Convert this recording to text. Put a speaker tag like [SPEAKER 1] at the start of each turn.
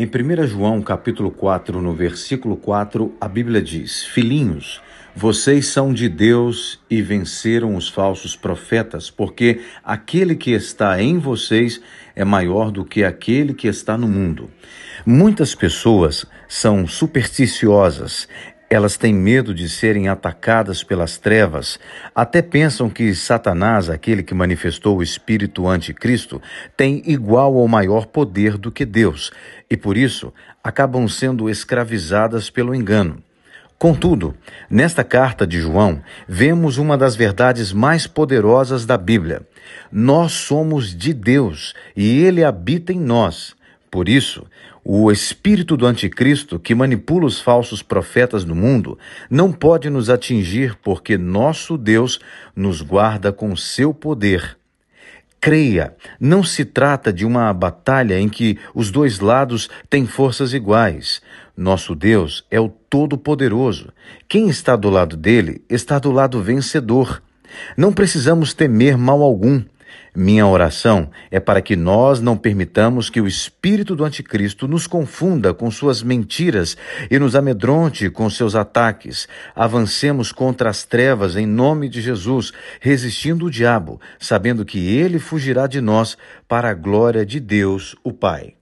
[SPEAKER 1] Em 1 João, capítulo 4, no versículo 4, a Bíblia diz: Filhinhos, vocês são de Deus e venceram os falsos profetas, porque aquele que está em vocês é maior do que aquele que está no mundo. Muitas pessoas são supersticiosas, elas têm medo de serem atacadas pelas trevas, até pensam que Satanás, aquele que manifestou o espírito anticristo, tem igual ou maior poder do que Deus, e por isso acabam sendo escravizadas pelo engano. Contudo, nesta carta de João, vemos uma das verdades mais poderosas da Bíblia. Nós somos de Deus e ele habita em nós. Por isso, o espírito do anticristo que manipula os falsos profetas no mundo não pode nos atingir porque nosso Deus nos guarda com seu poder. Creia, não se trata de uma batalha em que os dois lados têm forças iguais. Nosso Deus é o Todo-Poderoso. Quem está do lado dele está do lado vencedor. Não precisamos temer mal algum. Minha oração é para que nós não permitamos que o espírito do Anticristo nos confunda com suas mentiras e nos amedronte com seus ataques. Avancemos contra as trevas em nome de Jesus, resistindo o diabo, sabendo que ele fugirá de nós para a glória de Deus, o Pai.